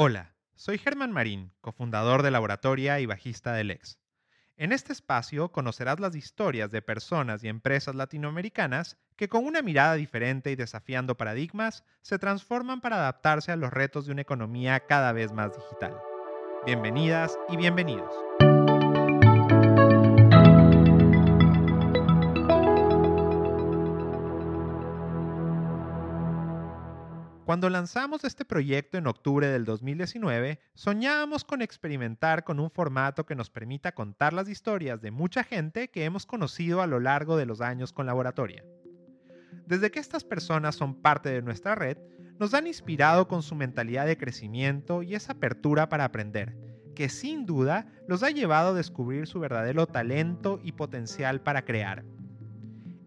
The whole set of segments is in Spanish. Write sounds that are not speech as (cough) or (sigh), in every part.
Hola, soy Germán Marín, cofundador de Laboratoria y bajista del Lex. En este espacio conocerás las historias de personas y empresas latinoamericanas que con una mirada diferente y desafiando paradigmas se transforman para adaptarse a los retos de una economía cada vez más digital. Bienvenidas y bienvenidos. Cuando lanzamos este proyecto en octubre del 2019, soñábamos con experimentar con un formato que nos permita contar las historias de mucha gente que hemos conocido a lo largo de los años con Laboratoria. Desde que estas personas son parte de nuestra red, nos han inspirado con su mentalidad de crecimiento y esa apertura para aprender, que sin duda los ha llevado a descubrir su verdadero talento y potencial para crear.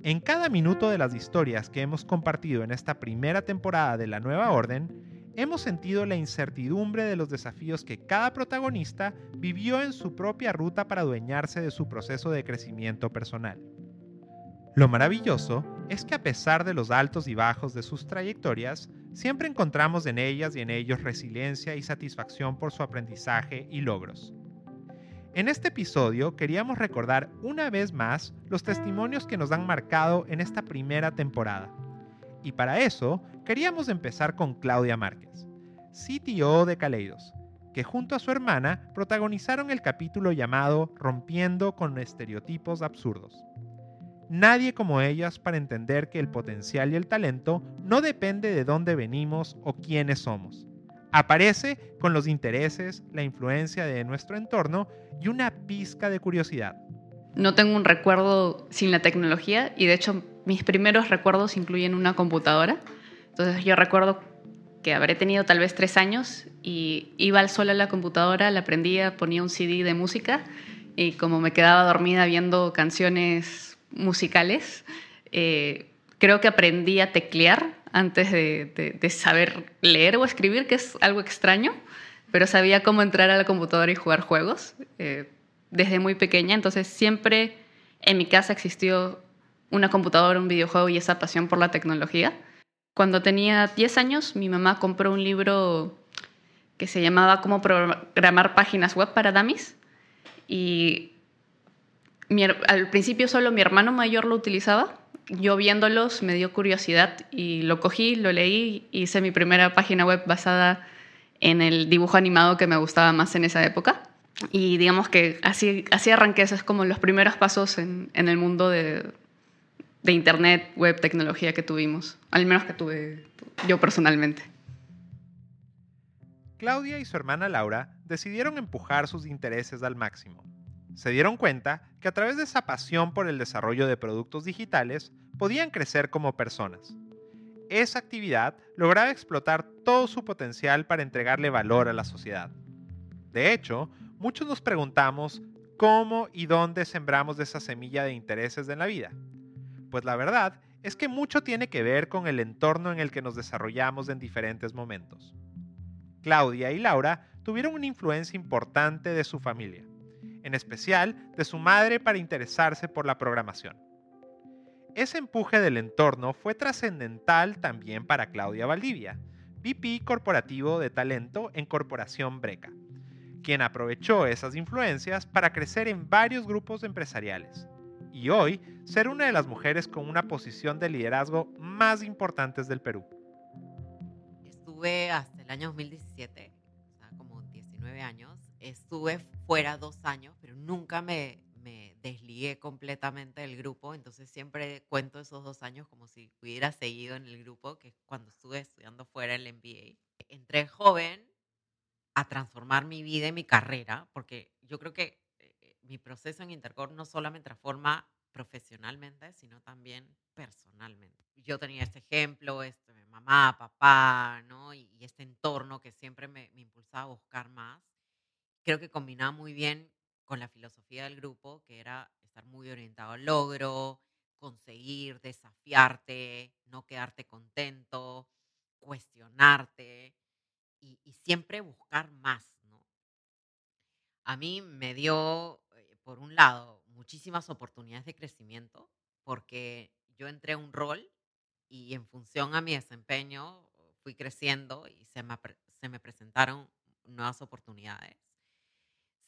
En cada minuto de las historias que hemos compartido en esta primera temporada de la nueva orden, hemos sentido la incertidumbre de los desafíos que cada protagonista vivió en su propia ruta para adueñarse de su proceso de crecimiento personal. Lo maravilloso es que a pesar de los altos y bajos de sus trayectorias, siempre encontramos en ellas y en ellos resiliencia y satisfacción por su aprendizaje y logros. En este episodio queríamos recordar una vez más los testimonios que nos han marcado en esta primera temporada. Y para eso queríamos empezar con Claudia Márquez, CTO de Caleidos, que junto a su hermana protagonizaron el capítulo llamado Rompiendo con estereotipos absurdos. Nadie como ellas para entender que el potencial y el talento no depende de dónde venimos o quiénes somos Aparece con los intereses, la influencia de nuestro entorno y una pizca de curiosidad. No tengo un recuerdo sin la tecnología y de hecho mis primeros recuerdos incluyen una computadora. Entonces yo recuerdo que habré tenido tal vez tres años y iba al sol a la computadora, la prendía, ponía un CD de música y como me quedaba dormida viendo canciones musicales, eh, creo que aprendí a teclear antes de, saber leer o escribir, que es algo extraño, pero sabía cómo entrar a la computadora y jugar juegos eh, desde muy pequeña. Entonces siempre en mi casa existió una computadora, un videojuego y esa pasión por la tecnología. Cuando tenía 10 años, mi mamá compró un libro que se llamaba Cómo programar páginas web para dummies y al principio solo mi hermano mayor lo utilizaba yo viéndolos me dio curiosidad y lo cogí, lo leí, hice mi primera página web basada en el dibujo animado que me gustaba más en esa época. Y digamos que así, así arranqué, esos es como los primeros pasos en, en el mundo de, de, Internet, web, tecnología que tuvimos, al menos que tuve yo personalmente. Claudia y su hermana Laura decidieron empujar sus intereses al máximo se dieron cuenta que a través de esa pasión por el desarrollo de productos digitales podían crecer como personas. Esa actividad lograba explotar todo su potencial para entregarle valor a la sociedad. De hecho, muchos nos preguntamos cómo y dónde sembramos esa semilla de intereses en la vida. Pues la verdad es que mucho tiene que ver con el entorno en el que nos desarrollamos en diferentes momentos. Claudia y Laura tuvieron una influencia importante de su familia en especial de su madre para interesarse por la programación. Ese empuje del entorno fue trascendental también para Claudia Valdivia, VP corporativo de talento en Corporación Breca, quien aprovechó esas influencias para crecer en varios grupos empresariales y hoy ser una de las mujeres con una posición de liderazgo más importantes del Perú. Estuve hasta el año 2017, o sea, como 19 años, estuve fuera dos años, pero nunca me, me desligué completamente del grupo, entonces siempre cuento esos dos años como si hubiera seguido en el grupo, que es cuando estuve estudiando fuera el MBA. Entré joven a transformar mi vida y mi carrera, porque yo creo que eh, mi proceso en Intercorp no solo me transforma profesionalmente, sino también personalmente. Yo tenía este ejemplo, este, mamá, papá, ¿no? Y, este entorno que siempre me, me impulsaba a buscar más creo que combinaba muy bien con la filosofía del grupo, que era estar muy orientado al logro, conseguir, desafiarte, no quedarte contento, cuestionarte y, siempre buscar más. ¿no? A mí me dio, eh, por un lado, muchísimas oportunidades de crecimiento, porque yo entré a un rol y en función a mi desempeño fui creciendo y se me, se me presentaron nuevas oportunidades.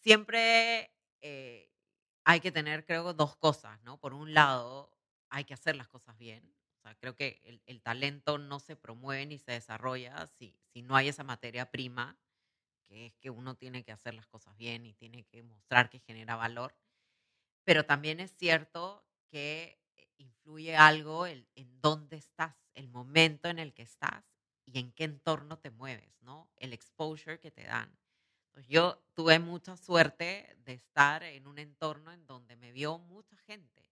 Siempre eh, hay que tener, creo, dos cosas, ¿no? Por un lado, hay que hacer las cosas bien. O creo que el, talento no se promueve ni se desarrolla si, no hay esa materia prima, que es que uno tiene que hacer las cosas bien y tiene que mostrar que genera valor. Pero también es cierto que eh, influye algo en dónde estás, el momento en el que estás y en qué entorno te mueves, ¿no? El exposure que te dan. Yo tuve mucha suerte de estar en un entorno en donde me vio mucha gente.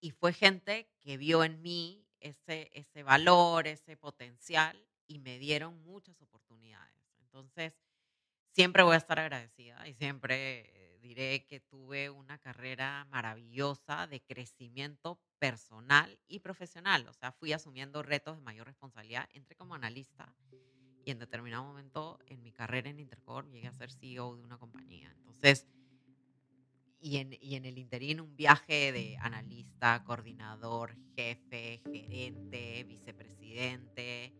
Y fue gente que vio en mí ese, ese valor, ese potencial y me dieron muchas oportunidades. Entonces, siempre voy a estar agradecida y siempre diré que tuve una carrera maravillosa de crecimiento personal y profesional. O sea, fui asumiendo retos de mayor responsabilidad. Entré como analista y en determinado momento en mi carrera en Intercorp llegué a ser CEO de una compañía. Entonces, y en, y en el interín un viaje de analista, coordinador, jefe, gerente, vicepresidente,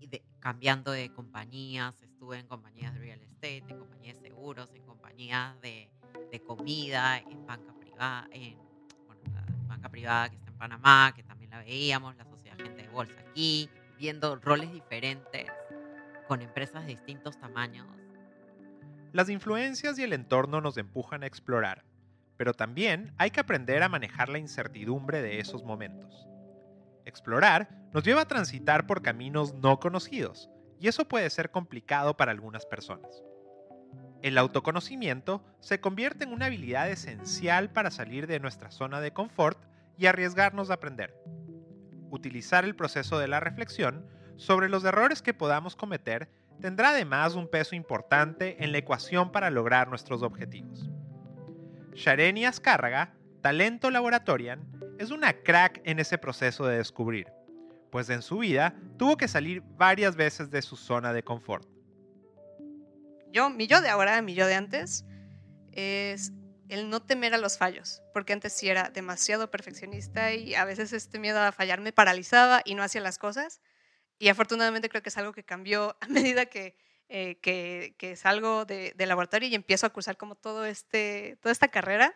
y de, cambiando de compañías. Estuve en compañías de real estate, en compañías de seguros, en compañías de de comida en banca privada, en banca privada que está en Panamá, que también la veíamos, la sociedad gente de bolsa aquí, viendo roles diferentes con empresas de distintos tamaños. Las influencias y el entorno nos empujan a explorar, pero también hay que aprender a manejar la incertidumbre de esos momentos. Explorar nos lleva a transitar por caminos no conocidos, y eso puede ser complicado para algunas personas. El autoconocimiento se convierte en una habilidad esencial para salir de nuestra zona de confort y arriesgarnos a aprender. Utilizar el proceso de la reflexión sobre los errores que podamos cometer tendrá además un peso importante en la ecuación para lograr nuestros objetivos. Shareni Azcárraga, talento laboratorian, es una crack en ese proceso de descubrir, pues en su vida tuvo que salir varias veces de su zona de confort yo, mi yo de ahora, mi yo de antes, es el no temer a los fallos, porque antes sí era demasiado perfeccionista y a veces este miedo a fallar me paralizaba y no hacía las cosas. Y afortunadamente creo que es algo que cambió a (laughs) medida que, eh, que, que, salgo de, laboratorio y empiezo a cursar como todo este, toda esta carrera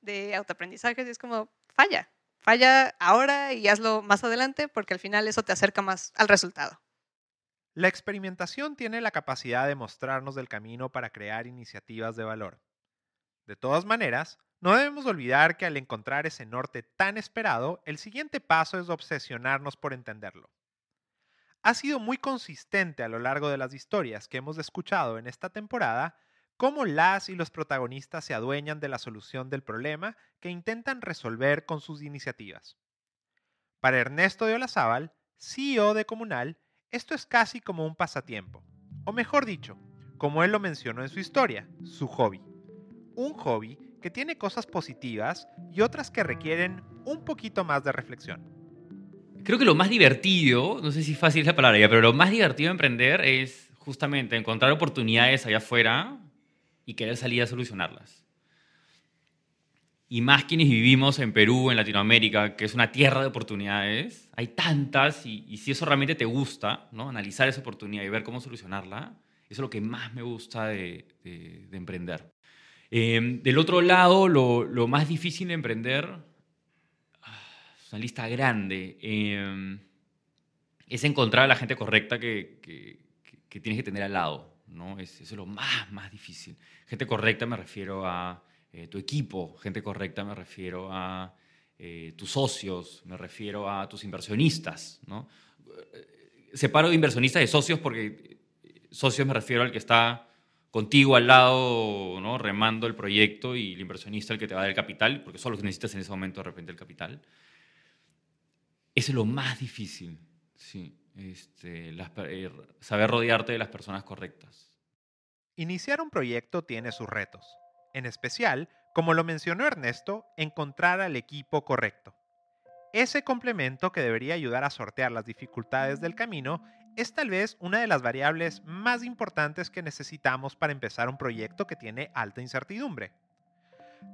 de autoaprendizaje. Y es como, falla, falla ahora y hazlo más adelante porque al final eso te acerca más al resultado. La experimentación tiene la capacidad de mostrarnos del camino para crear iniciativas de valor. De todas maneras, no debemos olvidar que al encontrar ese norte tan esperado, el siguiente paso es obsesionarnos por entenderlo. Ha sido muy consistente a lo largo de las historias que hemos escuchado en esta temporada cómo las y los protagonistas se adueñan de la solución del problema que intentan resolver con sus iniciativas. Para Ernesto de Olazábal, CEO de Comunal, esto es casi como un pasatiempo, o mejor dicho, como él lo mencionó en su historia, su hobby. Un hobby que tiene cosas positivas y otras que requieren un poquito más de reflexión. Creo que lo más divertido, no sé si fácil es la palabra pero lo más divertido de emprender es justamente encontrar oportunidades allá afuera y querer salir a solucionarlas y más quienes vivimos en Perú, en Latinoamérica, que es una tierra de oportunidades, hay tantas y, si eso realmente te gusta, ¿no? analizar esa oportunidad y ver cómo solucionarla, eso es lo que más me gusta de, emprender. Em, del otro lado, lo, más difícil de emprender, es una lista grande, em, es encontrar a la gente correcta que, que, tienes que tener al lado. ¿no? Es, eso es lo más, más difícil. Gente correcta me refiero a eh, tu equipo, gente correcta, me refiero a eh, tus socios, me refiero a tus inversionistas. ¿no? Eh, separo de inversionistas de socios porque socios me refiero al que está contigo al lado, ¿no? remando el proyecto y el inversionista el que te va a dar el capital, porque solo necesitas en ese momento de repente el capital. Es lo más difícil, sí. Este, saber rodearte de las personas correctas. Iniciar un proyecto tiene sus retos en especial, como lo mencionó Ernesto, encontrar al equipo correcto. Ese complemento que debería ayudar a sortear las dificultades del camino es tal vez una de las variables más importantes que necesitamos para empezar un proyecto que tiene alta incertidumbre.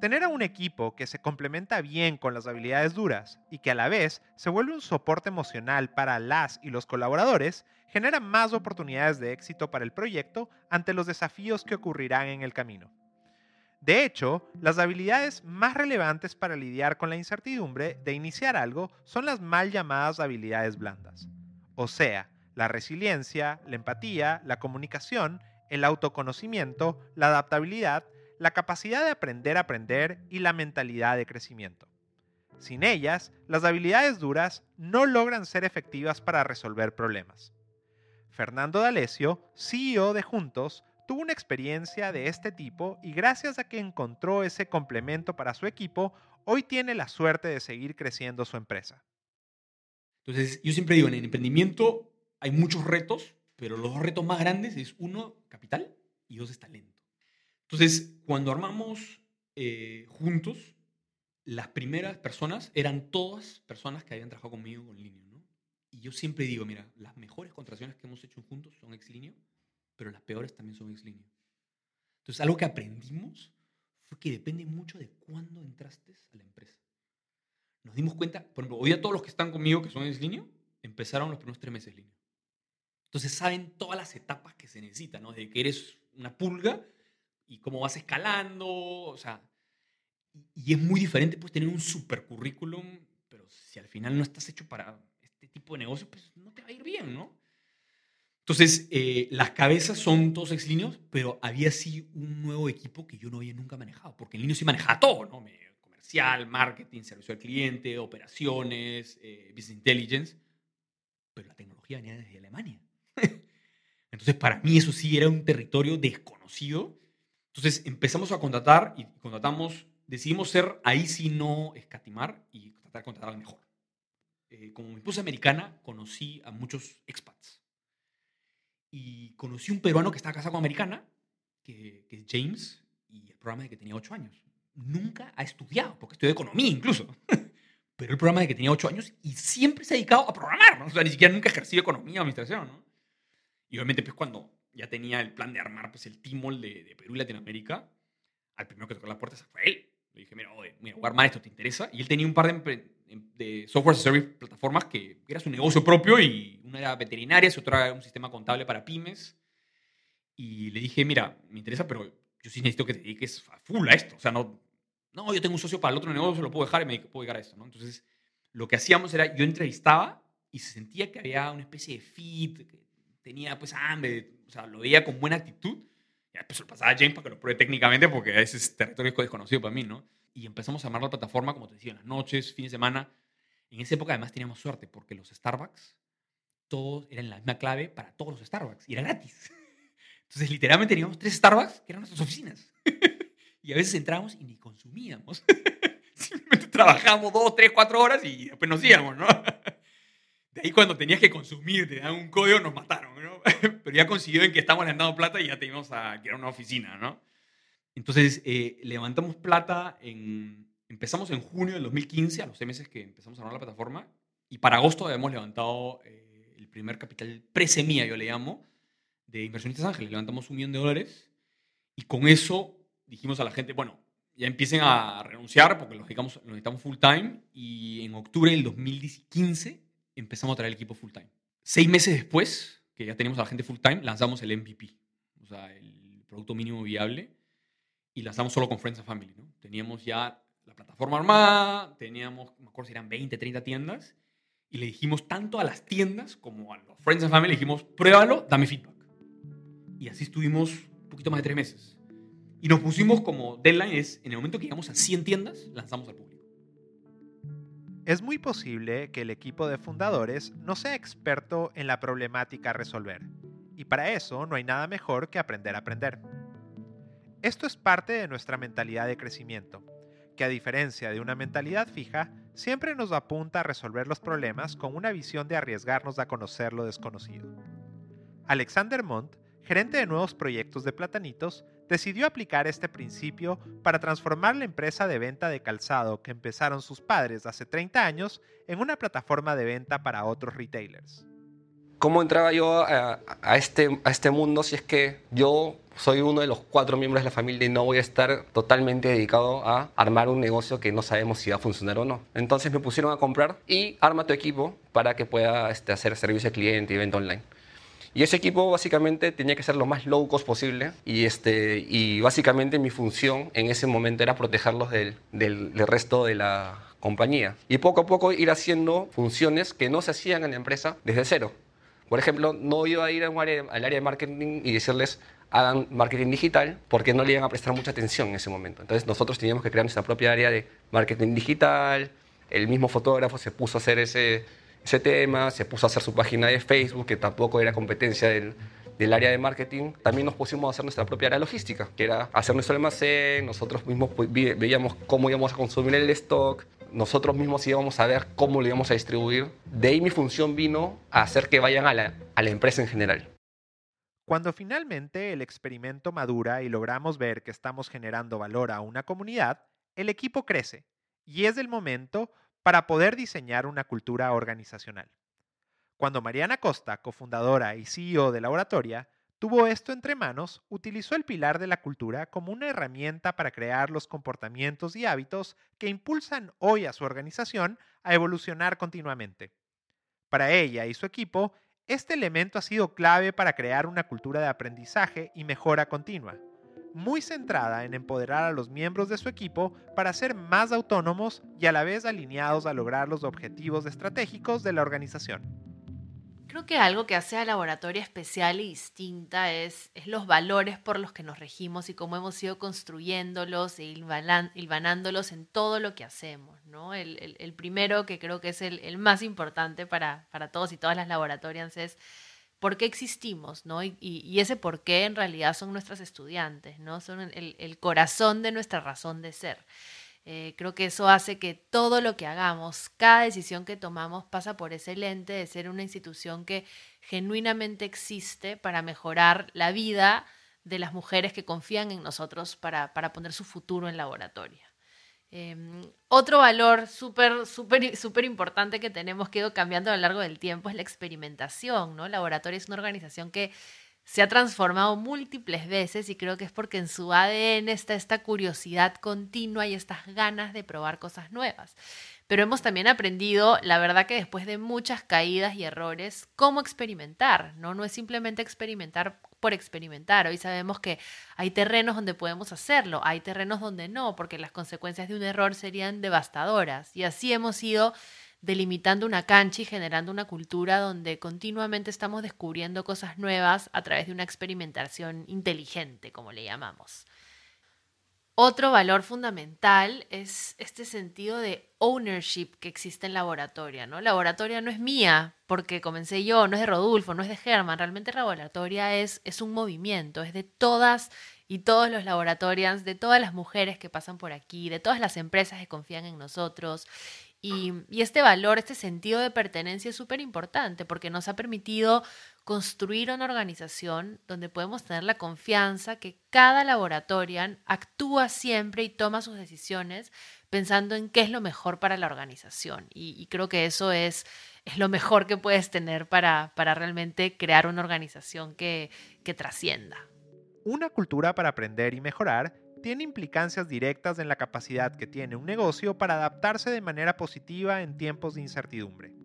Tener a un equipo que se complementa bien con las habilidades duras y que a la vez se vuelve un soporte emocional para las y los colaboradores genera más oportunidades de éxito para el proyecto ante los desafíos que ocurrirán en el camino. De hecho, las habilidades más relevantes para lidiar con la incertidumbre de iniciar algo son las mal llamadas habilidades blandas. O sea, la resiliencia, la empatía, la comunicación, el autoconocimiento, la adaptabilidad, la capacidad de aprender a aprender y la mentalidad de crecimiento. Sin ellas, las habilidades duras no logran ser efectivas para resolver problemas. Fernando D'Alessio, CEO de Juntos, tuvo una experiencia de este tipo y gracias a que encontró ese complemento para su equipo, hoy tiene la suerte de seguir creciendo su empresa. Entonces, yo siempre digo, en el emprendimiento hay muchos retos, pero los dos retos más grandes es uno, capital, y dos talento. Entonces, cuando armamos eh, juntos, las primeras personas eran todas personas que habían trabajado conmigo en línea. ¿no? Y yo siempre digo, mira, las mejores contrataciones que hemos hecho juntos son ex línea pero las peores también son ex línea. Entonces, algo que aprendimos fue que depende mucho de cuándo entraste a la empresa. Nos dimos cuenta, por ejemplo, hoy a todos los que están conmigo, que son ex línea, empezaron los primeros tres meses línea. Entonces saben todas las etapas que se necesitan, ¿no? De que eres una pulga y cómo vas escalando, o sea, y es muy diferente pues tener un super currículum, pero si al final no estás hecho para este tipo de negocio, pues no te va a ir bien, ¿no? Entonces, eh, las cabezas son todos ex pero había sí un nuevo equipo que yo no había nunca manejado, porque en línea sí manejaba todo, ¿no? Comercial, marketing, servicio al cliente, operaciones, eh, business intelligence, pero la tecnología venía desde Alemania. (laughs) Entonces, para mí eso sí era un territorio desconocido. Entonces, empezamos a contratar y contratamos, decidimos ser ahí sí no escatimar y tratar de contratar al mejor. Eh, como mi esposa americana, conocí a muchos expats y conocí un peruano que estaba casado con americana, que, es James, y el programa de que tenía ocho años. Nunca ha estudiado, porque estudió economía incluso. (laughs) Pero el programa de que tenía ocho años y siempre se ha dedicado a programar, ¿no? O sea, ni siquiera nunca ejercido economía o administración, ¿no? Y obviamente, pues cuando ya tenía el plan de armar pues, el timol de, de Perú y Latinoamérica, al primero que tocó la puerta fue él. Le dije, mira, oye, mira, voy a armar esto, ¿te interesa? Y él tenía un par de, de software service plataformas que era su negocio propio y una era veterinaria, otra era un sistema contable para pymes. Y le dije, mira, me interesa, pero yo sí necesito que te dediques a full a esto. O sea, no, no, yo tengo un socio para el otro negocio, lo puedo dejar y me puedo dedicar a esto. ¿no? Entonces, lo que hacíamos era, yo entrevistaba y se sentía que había una especie de fit, que tenía pues hambre, o sea, lo veía con buena actitud. Y después lo pasaba a James para que lo pruebe técnicamente porque ese es territorio desconocido para mí, ¿no? y empezamos a armar la plataforma, como te decía, en las noches, fines de semana. En esa época además teníamos suerte porque los Starbucks, todos eran la misma clave para todos los Starbucks y era gratis. (laughs) Entonces literalmente teníamos tres Starbucks que eran nuestras oficinas. (laughs) y a veces entrábamos y ni consumíamos. (laughs) Simplemente trabajábamos dos, tres, cuatro horas y después nos íbamos, ¿no? De ahí cuando tenías que consumir, te daban un código, nos mataron. (laughs) Pero ya consiguió en que (laughs) estábamos dando plata y ya teníamos a, era una oficina, ¿no? Entonces, eh, levantamos plata, en, empezamos en junio del 2015, a los seis meses que empezamos a armar la plataforma, y para agosto habíamos levantado eh, el primer capital pre-semilla, yo le llamo, de Inversionistas Ángeles. Levantamos un millón de dólares y con eso dijimos a la gente, bueno, ya empiecen a renunciar porque los necesitamos, los necesitamos full time y en octubre del 2015 empezamos a traer el equipo full time. Seis meses después, que ya teníamos a la gente full time, lanzamos el MVP, o sea, el producto mínimo viable y lanzamos solo con Friends and Family. ¿no? Teníamos ya la plataforma armada, teníamos, me acuerdo si eran 20, 30 tiendas, y le dijimos tanto a las tiendas como a los Friends and Family, le dijimos, pruébalo, dame feedback. Y así estuvimos un poquito más de tres meses. Y nos pusimos como deadline es, en el momento que llegamos a 100 tiendas, lanzamos al público. Es muy posible que el equipo de fundadores no sea experto en la problemática a resolver. Y para eso no hay nada mejor que aprender a aprender. Esto es parte de nuestra mentalidad de crecimiento, que a diferencia de una mentalidad fija, siempre nos apunta a resolver los problemas con una visión de arriesgarnos a conocer lo desconocido. Alexander Montt, gerente de nuevos proyectos de Platanitos, decidió aplicar este principio para transformar la empresa de venta de calzado que empezaron sus padres hace 30 años en una plataforma de venta para otros retailers. ¿Cómo entraba yo a, a este, a este mundo si es que yo soy uno de los cuatro miembros de la familia y no voy a estar totalmente dedicado a armar un negocio que no sabemos si va a funcionar o no. Entonces me pusieron a comprar y arma tu equipo para que pueda este, hacer servicio al cliente y venta online. Y ese equipo básicamente tenía que ser lo más low cost posible y, este, y básicamente mi función en ese momento era protegerlos del, del, del resto de la compañía. Y poco a poco ir haciendo funciones que no se hacían en la empresa desde cero. Por ejemplo, no iba a ir a un área, al área de marketing y decirles hagan marketing digital porque no le iban a prestar mucha atención en ese momento. Entonces nosotros teníamos que crear nuestra propia área de marketing digital, el mismo fotógrafo se puso a hacer ese, ese tema, se puso a hacer su página de Facebook, que tampoco era competencia del, del área de marketing, también nos pusimos a hacer nuestra propia área logística, que era hacer nuestro almacén, nosotros mismos pues, veíamos cómo íbamos a consumir el stock, nosotros mismos íbamos a ver cómo lo íbamos a distribuir. De ahí mi función vino a hacer que vayan a la, a la empresa en general. Cuando finalmente el experimento madura y logramos ver que estamos generando valor a una comunidad, el equipo crece y es el momento para poder diseñar una cultura organizacional. Cuando Mariana Costa, cofundadora y CEO de la Oratoria, tuvo esto entre manos, utilizó el pilar de la cultura como una herramienta para crear los comportamientos y hábitos que impulsan hoy a su organización a evolucionar continuamente. Para ella y su equipo, este elemento ha sido clave para crear una cultura de aprendizaje y mejora continua, muy centrada en empoderar a los miembros de su equipo para ser más autónomos y a la vez alineados a lograr los objetivos estratégicos de la organización. Creo que algo que hace a Laboratoria especial y distinta es, los valores por los que nos regimos y cómo hemos ido construyéndolos e hilvanándolos en todo lo que hacemos. ¿no? El, primero, que creo que es el, más importante para, todos y todas las laboratorias, es por qué existimos, ¿no? Y, ese por qué en realidad son nuestros estudiantes, ¿no? Son el, el corazón de nuestra razón de ser. Eh, creo que eso hace que todo lo que hagamos, cada decisión que tomamos pasa por ese lente de ser una institución que genuinamente existe para mejorar la vida de las mujeres que confían en nosotros para, para poner su futuro en laboratorio. Eh, otro valor súper, súper, súper importante que tenemos que ir cambiando a lo largo del tiempo es la experimentación. ¿no? Laboratorio es una organización que se ha transformado múltiples veces y creo que es porque en su ADN está esta curiosidad continua y estas ganas de probar cosas nuevas. Pero hemos también aprendido, la verdad que después de muchas caídas y errores, cómo experimentar, ¿no? No es simplemente experimentar por experimentar. Hoy sabemos que hay terrenos donde podemos hacerlo, hay terrenos donde no, porque las consecuencias de un error serían devastadoras. Y así hemos ido delimitando una cancha y generando una cultura donde continuamente estamos descubriendo cosas nuevas a través de una experimentación inteligente, como le llamamos. Otro valor fundamental es este sentido de ownership que existe en laboratoria, ¿no? Laboratoria no es mía porque comencé yo, no es de Rodulfo, no es de Germán, realmente laboratoria es, es un movimiento, es de todas y todos los laboratorios, de todas las mujeres que pasan por aquí, de todas las empresas que confían en nosotros y, y, este valor, este sentido de pertenencia es súper importante porque nos ha permitido construir una organización donde podemos tener la confianza que cada laboratorio actúa siempre y toma sus decisiones pensando en qué es lo mejor para la organización. Y, y creo que eso es, es, lo mejor que puedes tener para, para realmente crear una organización que, que trascienda. Una cultura para aprender y mejorar tiene implicancias directas en la capacidad que tiene un negocio para adaptarse de manera positiva en tiempos de incertidumbre.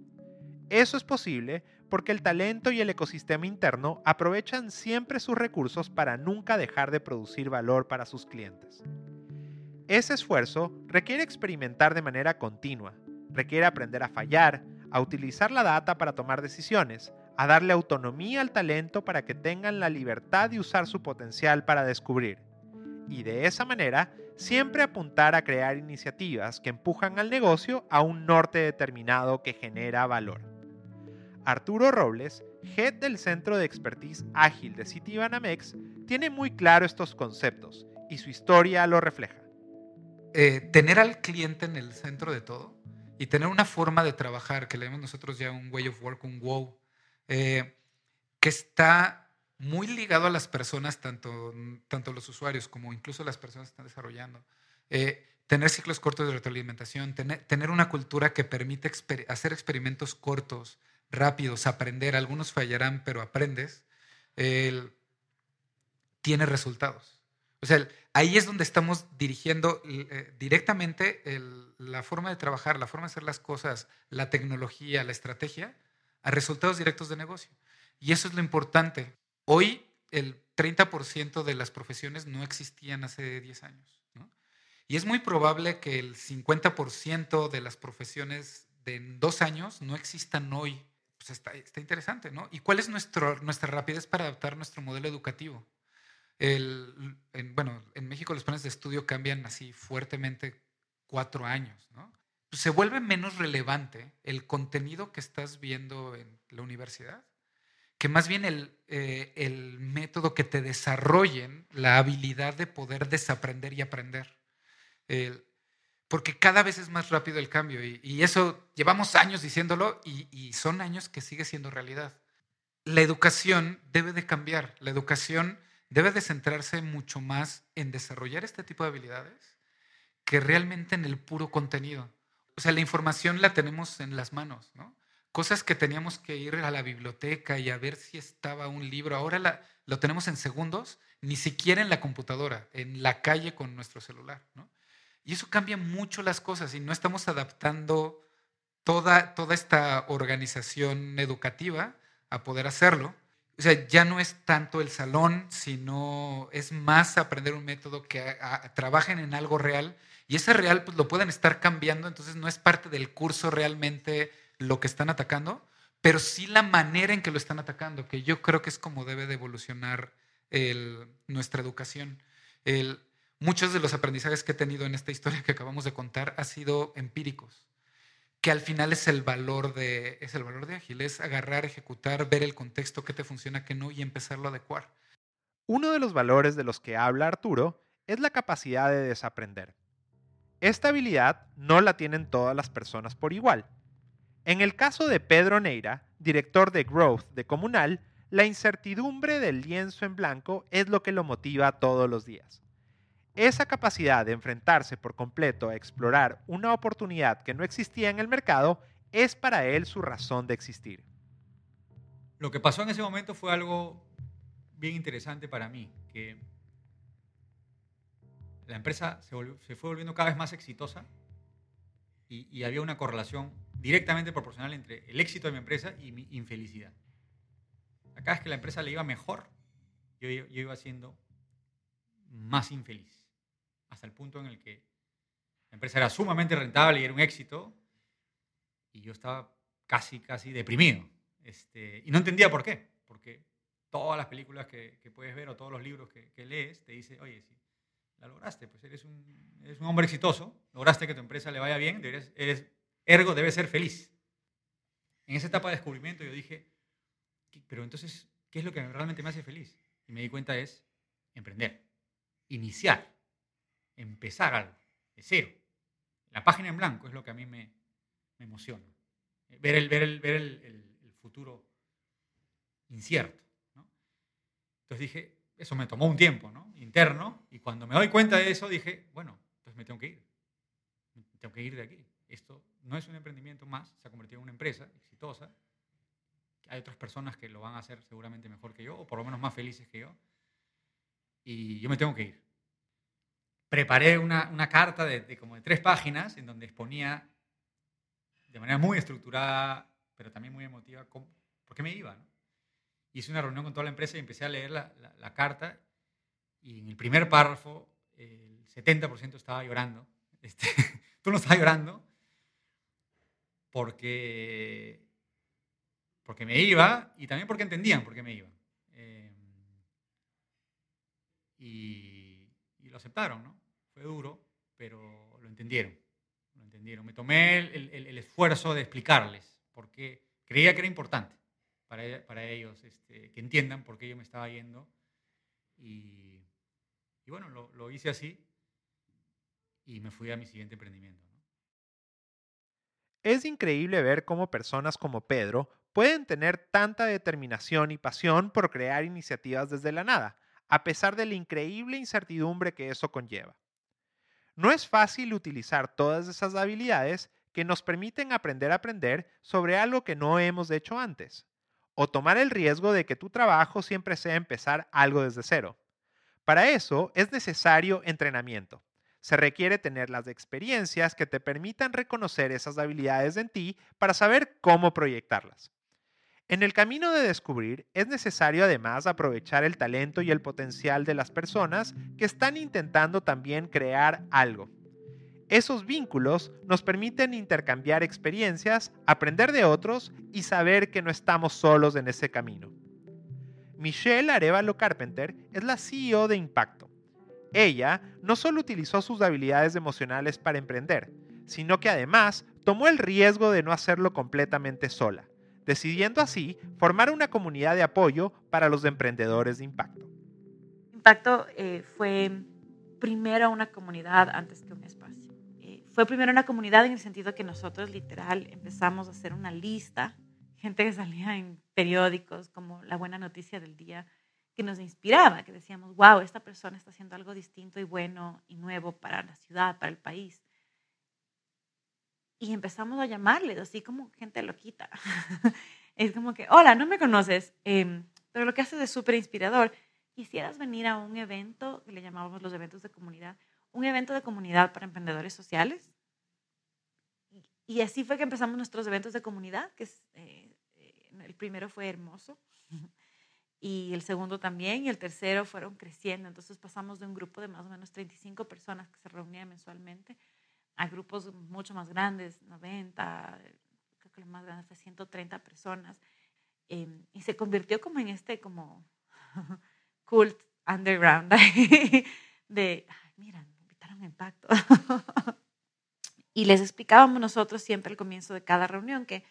Eso es posible porque el talento y el ecosistema interno aprovechan siempre sus recursos para nunca dejar de producir valor para sus clientes. Ese esfuerzo requiere experimentar de manera continua, requiere aprender a fallar, a utilizar la data para tomar decisiones, a darle autonomía al talento para que tengan la libertad de usar su potencial para descubrir y de esa manera siempre apuntar a crear iniciativas que empujan al negocio a un norte determinado que genera valor. Arturo Robles, head del Centro de Expertise Ágil de Citibanamex, tiene muy claro estos conceptos y su historia lo refleja. Eh, tener al cliente en el centro de todo y tener una forma de trabajar, que le llamamos nosotros ya un way of work, un wow, eh, que está muy ligado a las personas, tanto, tanto los usuarios como incluso las personas que están desarrollando. Eh, tener ciclos cortos de retroalimentación, tener, tener una cultura que permite exper hacer experimentos cortos, rápidos, aprender, algunos fallarán, pero aprendes, el- tiene resultados. O sea, ahí es donde estamos dirigiendo eh, directamente la forma de trabajar, la forma de hacer las cosas, la tecnología, la estrategia, a resultados directos de negocio. Y eso es lo importante. Hoy el 30% de las profesiones no existían hace 10 años. Y es muy probable que el 50% de las profesiones de en dos años no existan hoy. Está, interesante, ¿no? ¿Y cuál es nuestra rapidez para adaptar nuestro modelo educativo? En, bueno, en México los planes de estudio cambian así fuertemente cuatro años, ¿no? Se vuelve menos relevante el contenido que estás viendo en la universidad que más bien el, eh, el método que te desarrollen la habilidad de poder desaprender y aprender. El- porque cada vez es más rápido el cambio y, eso llevamos años diciéndolo y, son años que sigue siendo realidad. La educación debe de cambiar, la educación debe de centrarse mucho más en desarrollar este tipo de habilidades que realmente en el puro contenido. O sea, la información la tenemos en las manos, ¿no? Cosas que teníamos que ir a la biblioteca y a ver si estaba un libro. Ahora lo tenemos en segundos, ni siquiera en la computadora, en la calle con nuestro celular. ¿no? Y eso cambia mucho las cosas y no estamos adaptando toda, toda esta organización educativa a poder hacerlo. O sea, ya no es tanto el salón, sino es más aprender un método que trabajen en algo real y ese real pues lo pueden estar cambiando, entonces no es parte del curso realmente lo que están atacando, pero sí la manera en que lo están atacando, que yo creo que es como debe de evolucionar el- nuestra educación. El- muchos de los aprendizajes que he tenido en esta historia que acabamos de contar han sido empíricos, que al final es el valor de, es el valor de ágil, es agarrar, ejecutar, ver el contexto, qué te funciona, qué no, y empezarlo a adecuar. Uno de los valores de los que habla Arturo es la capacidad de desaprender. Esta habilidad no la tienen todas las personas por igual. En el caso de Pedro Neira, director de Growth de Comunal, la incertidumbre del lienzo en blanco es lo que lo motiva todos los días. Esa capacidad de enfrentarse por completo a explorar una oportunidad que no existía en el mercado es para él su razón de existir. Lo que pasó en ese momento fue algo bien interesante para mí, que la empresa se, volvió- fue volviendo cada vez más exitosa y, y había una correlación directamente proporcional entre el éxito de mi empresa y mi infelicidad. Cada vez que la empresa le iba mejor, yo, yo iba siendo más infeliz, hasta el punto en el que la empresa era sumamente rentable y era un éxito, y yo estaba casi, casi deprimido. Este, y no entendía por qué, porque todas las películas que, puedes ver o todos los libros que, que lees te dice, oye, si la lograste, pues eres un, eres un hombre exitoso, lograste que tu empresa le vaya bien, eres, ergo debes ser feliz. En esa etapa de descubrimiento yo dije, "¿Qué- pero entonces, ¿qué es lo que realmente me hace feliz? Y me di cuenta es emprender, iniciar, empezar de cero. La página en blanco es lo que a mí me, me emociona. Ver el, ver el, ver el, el- el futuro incierto. ¿no? Entonces dije, eso me tomó un tiempo ¿no? interno y cuando me doy cuenta de eso dije, bueno, entonces me tengo que ir. Me tengo que ir de aquí. Esto no es un emprendimiento más, se ha convertido en una empresa exitosa. Hay otras personas que lo van a hacer seguramente mejor que yo, o por lo menos más felices que yo. Y yo me tengo que ir. Preparé una, carta de, de como de tres páginas en donde exponía de manera muy estructurada, pero también muy emotiva, cómo- por qué me iba. Hice una reunión con toda la empresa y empecé a leer la, carta y en el primer párrafo el 70% estaba llorando. Tú no estabas llorando porque, porque me iba y también porque entendían por qué me iba. Eh, y lo aceptaron, ¿no? Fue duro, pero lo entendieron. Lo entendieron. Me tomé el, el- el esfuerzo de explicarles porque creía que era importante para, para ellos este, que entiendan por qué yo me estaba yendo. Y, y bueno, lo, lo hice así y me fui a mi siguiente emprendimiento. ¿no? Es increíble ver cómo personas como Pedro pueden tener tanta determinación y pasión por crear iniciativas desde la nada, a pesar de la increíble incertidumbre que eso conlleva. No es fácil utilizar todas esas habilidades que nos permiten aprender a aprender sobre algo que no hemos hecho antes, o tomar el riesgo de que tu trabajo siempre sea empezar algo desde cero. Para eso es necesario entrenamiento. Se requiere tener las experiencias que te permitan reconocer esas habilidades en ti para saber cómo proyectarlas. En el camino de descubrir es necesario además aprovechar el talento y el potencial de las personas que están intentando también crear algo. Esos vínculos nos permiten intercambiar experiencias, aprender de otros y saber que no estamos solos en ese camino. Michelle Arevalo Carpenter es la CEO de Impacto. Ella no solo utilizó sus habilidades emocionales para emprender, sino que además tomó el riesgo de no hacerlo completamente sola, decidiendo así formar una comunidad de apoyo para los emprendedores de impacto. Impacto eh, fue primero una comunidad antes que un espacio fue primero una comunidad en el sentido que nosotros literal empezamos a hacer una lista, gente que salía en periódicos como La Buena Noticia del Día, que nos inspiraba, que decíamos, wow, esta persona está haciendo algo distinto y bueno y nuevo para la ciudad, para el país. Y empezamos a llamarles, así como gente loquita. (laughs) es como que, hola, no me conoces, em, pero lo que haces es súper inspirador. Quisieras venir a un evento, que le llamábamos los eventos de comunidad, un evento de comunidad para emprendedores sociales. Y así fue que empezamos nuestros eventos de comunidad, que eh, el primero fue hermoso, (laughs) y el segundo también, y el tercero fueron creciendo. Entonces pasamos de un grupo de más o menos 35 personas que se reunían mensualmente a grupos mucho más grandes, 90, creo que lo más grande fue 130 personas. Em, y se convirtió como en este como (laughs) cult underground (laughs) de, mira, impacto. (laughs) y les explicábamos nosotros siempre al comienzo de cada reunión que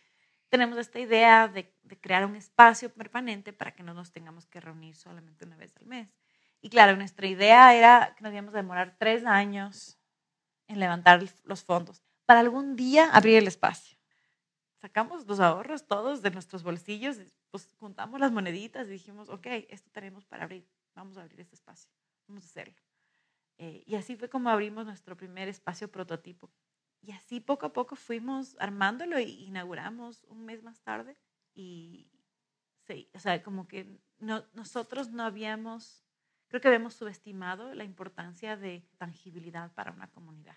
tenemos esta idea de, crear un espacio permanente para que no nos tengamos que reunir solamente una vez al mes. Y claro, nuestra idea era que nos íbamos a demorar tres años en levantar los fondos para algún día abrir el espacio. Sacamos los ahorros todos de nuestros bolsillos, pues juntamos las moneditas y dijimos, ok, esto tenemos para abrir, vamos a abrir este espacio, vamos a hacerlo. Eh, y así fue como abrimos nuestro primer espacio prototipo. Y así poco a poco fuimos armándolo e inauguramos un mes más tarde. Y sí, o sea, como que no, nosotros no habíamos, creo que habíamos subestimado la importancia de tangibilidad para una comunidad.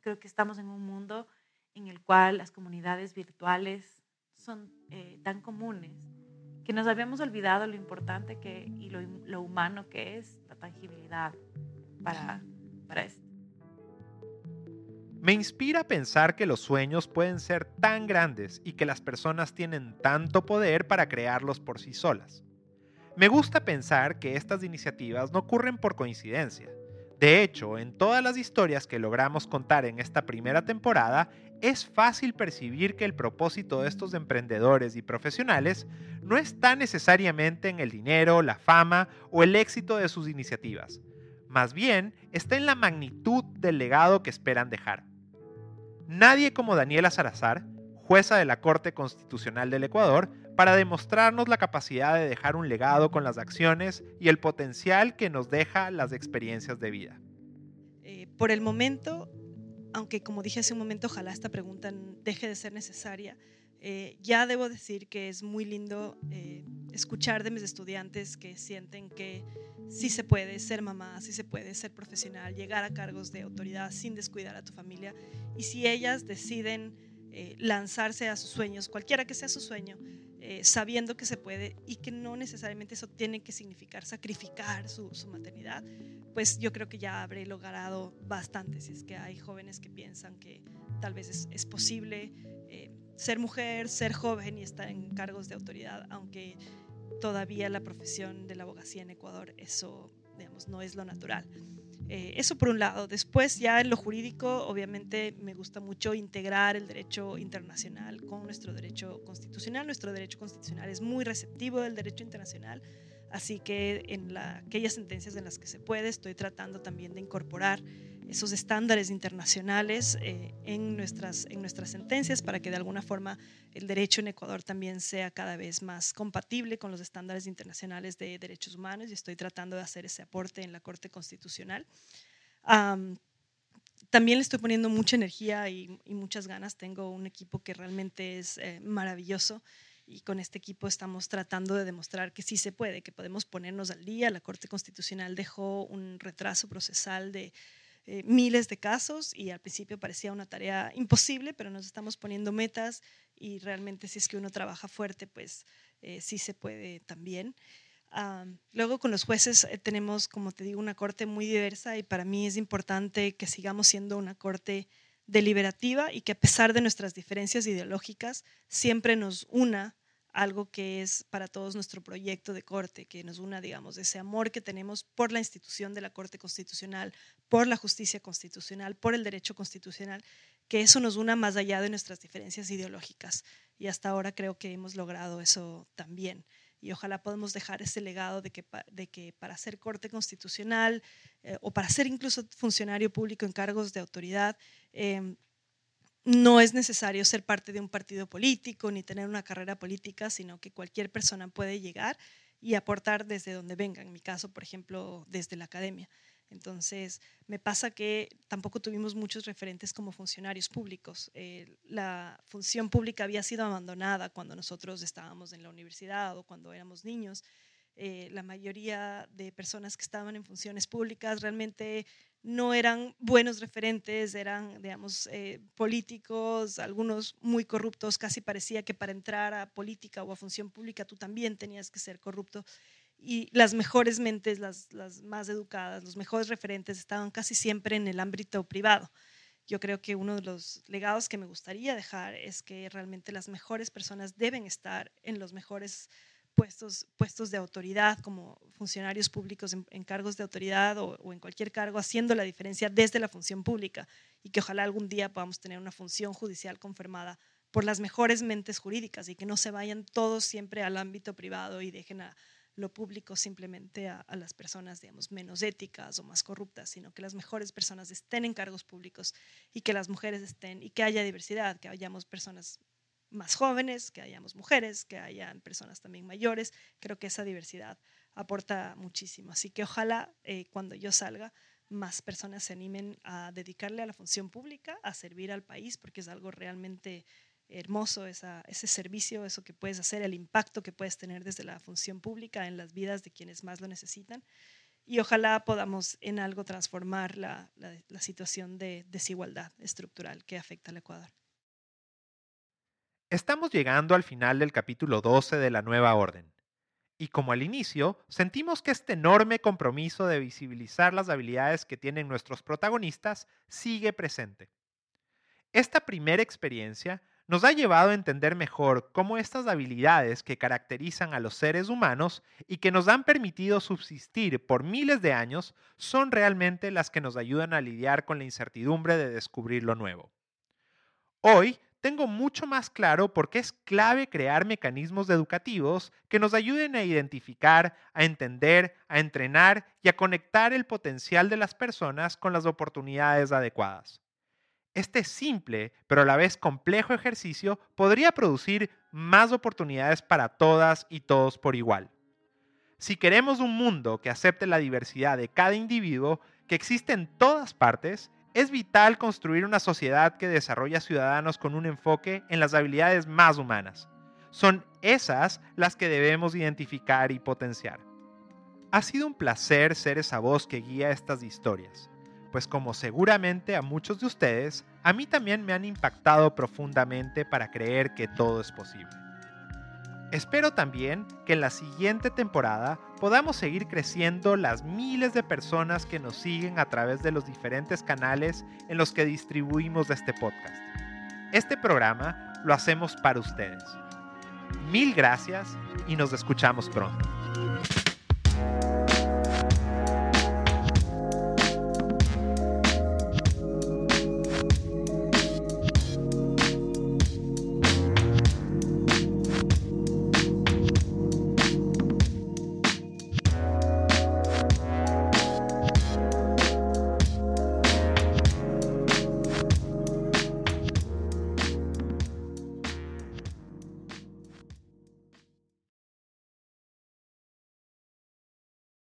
Creo que estamos en un mundo en el cual las comunidades virtuales son eh, tan comunes que nos habíamos olvidado lo importante que, y lo, lo humano que es la tangibilidad para, para esto. Me inspira pensar que los sueños pueden ser tan grandes y que las personas tienen tanto poder para crearlos por sí solas. Me gusta pensar que estas iniciativas no ocurren por coincidencia. De hecho, en todas las historias que logramos contar en esta primera temporada, es fácil percibir que el propósito de estos emprendedores y profesionales no está necesariamente en el dinero, la fama o el éxito de sus iniciativas, más bien está en la magnitud del legado que esperan dejar. Nadie como Daniela Salazar, jueza de la Corte Constitucional del Ecuador, para demostrarnos la capacidad de dejar un legado con las acciones y el potencial que nos deja las experiencias de vida. Eh, por el momento, aunque como dije hace un momento, ojalá esta pregunta deje de ser necesaria, eh, ya debo decir que es muy lindo eh, escuchar de mis estudiantes que sienten que sí se puede ser mamá, sí se puede ser profesional, llegar a cargos de autoridad sin descuidar a tu familia. Y si ellas deciden lanzarse a sus sueños, cualquiera que sea su sueño, sabiendo que se puede y que no necesariamente eso tiene que significar sacrificar su, maternidad, pues yo creo que ya habré logrado bastante. Si es que hay jóvenes que piensan que tal vez es, es posible ser mujer, ser joven y estar en cargos de autoridad, aunque todavía la profesión de la abogacía en Ecuador, eso, digamos, no es lo natural. Eh, eso por un lado. Después, ya en lo jurídico, obviamente me gusta mucho integrar el derecho internacional con nuestro derecho constitucional. Nuestro derecho constitucional es muy receptivo del derecho internacional, así que en aquellas sentencias en las que se puede, estoy tratando también de incorporar esos estándares internacionales eh, en, nuestras, en nuestras sentencias para que de alguna forma el derecho en Ecuador también sea cada vez más compatible con los estándares internacionales de derechos humanos y estoy tratando de hacer ese aporte en la Corte Constitucional. también le estoy poniendo mucha energía y, y muchas ganas. Tengo un equipo que realmente es eh, maravilloso y con este equipo estamos tratando de demostrar que sí se puede, que podemos ponernos al día. La Corte Constitucional dejó un retraso procesal de eh, miles de casos y al principio parecía una tarea imposible, pero nos estamos poniendo metas y realmente si es que uno trabaja fuerte, pues eh, sí se puede también. Luego con los jueces eh, tenemos, como te digo, una corte muy diversa y para mí es importante que sigamos siendo una corte deliberativa y que a pesar de nuestras diferencias ideológicas siempre nos una algo que es para todos nuestro proyecto de corte, que nos una, digamos, ese amor que tenemos por la institución de la Corte Constitucional, por la justicia constitucional, por el derecho constitucional, que eso nos una más allá de nuestras diferencias ideológicas. Y hasta ahora creo que hemos logrado eso también. Y ojalá podamos dejar ese legado de que, de que para ser corte constitucional eh, o para ser incluso funcionario público en cargos de autoridad, eh, no es necesario ser parte de un partido político ni tener una carrera política, sino que cualquier persona puede llegar y aportar desde donde venga. En mi caso, por ejemplo, desde la academia. Entonces, me pasa que tampoco tuvimos muchos referentes como funcionarios públicos. Eh, la función pública había sido abandonada cuando nosotros estábamos en la universidad o cuando éramos niños. Eh, la mayoría de personas que estaban en funciones públicas realmente no eran buenos referentes, eran, digamos, eh, políticos, algunos muy corruptos, casi parecía que para entrar a política o a función pública tú también tenías que ser corrupto. Y las mejores mentes, las, las más educadas, los mejores referentes estaban casi siempre en el ámbito privado. Yo creo que uno de los legados que me gustaría dejar es que realmente las mejores personas deben estar en los mejores puestos, puestos de autoridad, como funcionarios públicos en, cargos de autoridad o, en cualquier cargo, haciendo la diferencia desde la función pública y que ojalá algún día podamos tener una función judicial confirmada por las mejores mentes jurídicas y que no se vayan todos siempre al ámbito privado y dejen a lo público simplemente a, a, las personas, digamos, menos éticas o más corruptas, sino que las mejores personas estén en cargos públicos y que las mujeres estén y que haya diversidad, que hayamos personas más jóvenes, que hayamos mujeres, que hayan personas también mayores. Creo que esa diversidad aporta muchísimo. Así que ojalá eh, cuando yo salga, más personas se animen a dedicarle a la función pública, a servir al país, porque es algo realmente hermoso esa, ese servicio, eso que puedes hacer, el impacto que puedes tener desde la función pública en las vidas de quienes más lo necesitan. Y ojalá podamos en algo transformar la, la situación de desigualdad estructural que afecta al Ecuador. Estamos llegando al final del capítulo 12 de la nueva orden. Y como al inicio, sentimos que este enorme compromiso de visibilizar las habilidades que tienen nuestros protagonistas sigue presente. Esta primera experiencia nos ha llevado a entender mejor cómo estas habilidades que caracterizan a los seres humanos y que nos han permitido subsistir por miles de años son realmente las que nos ayudan a lidiar con la incertidumbre de descubrir lo nuevo. Hoy tengo mucho más claro por qué es clave crear mecanismos educativos que nos ayuden a identificar, a entender, a entrenar y a conectar el potencial de las personas con las oportunidades adecuadas. Este simple, pero a la vez complejo ejercicio podría producir más oportunidades para todas y todos por igual. Si queremos un mundo que acepte la diversidad de cada individuo, que existe en todas partes, es vital construir una sociedad que desarrolla ciudadanos con un enfoque en las habilidades más humanas. Son esas las que debemos identificar y potenciar. Ha sido un placer ser esa voz que guía estas historias, pues como seguramente a muchos de ustedes, a mí también me han impactado profundamente para creer que todo es posible. Espero también que en la siguiente temporada podamos seguir creciendo las miles de personas que nos siguen a través de los diferentes canales en los que distribuimos este podcast. Este programa lo hacemos para ustedes. Mil gracias y nos escuchamos pronto.